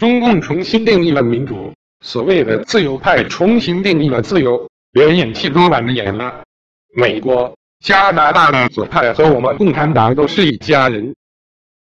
中共重新定义了民主所谓的自由派重新定义了自由连演戏都懒得演了。美国加拿大的左派和我们共产党都是一家人。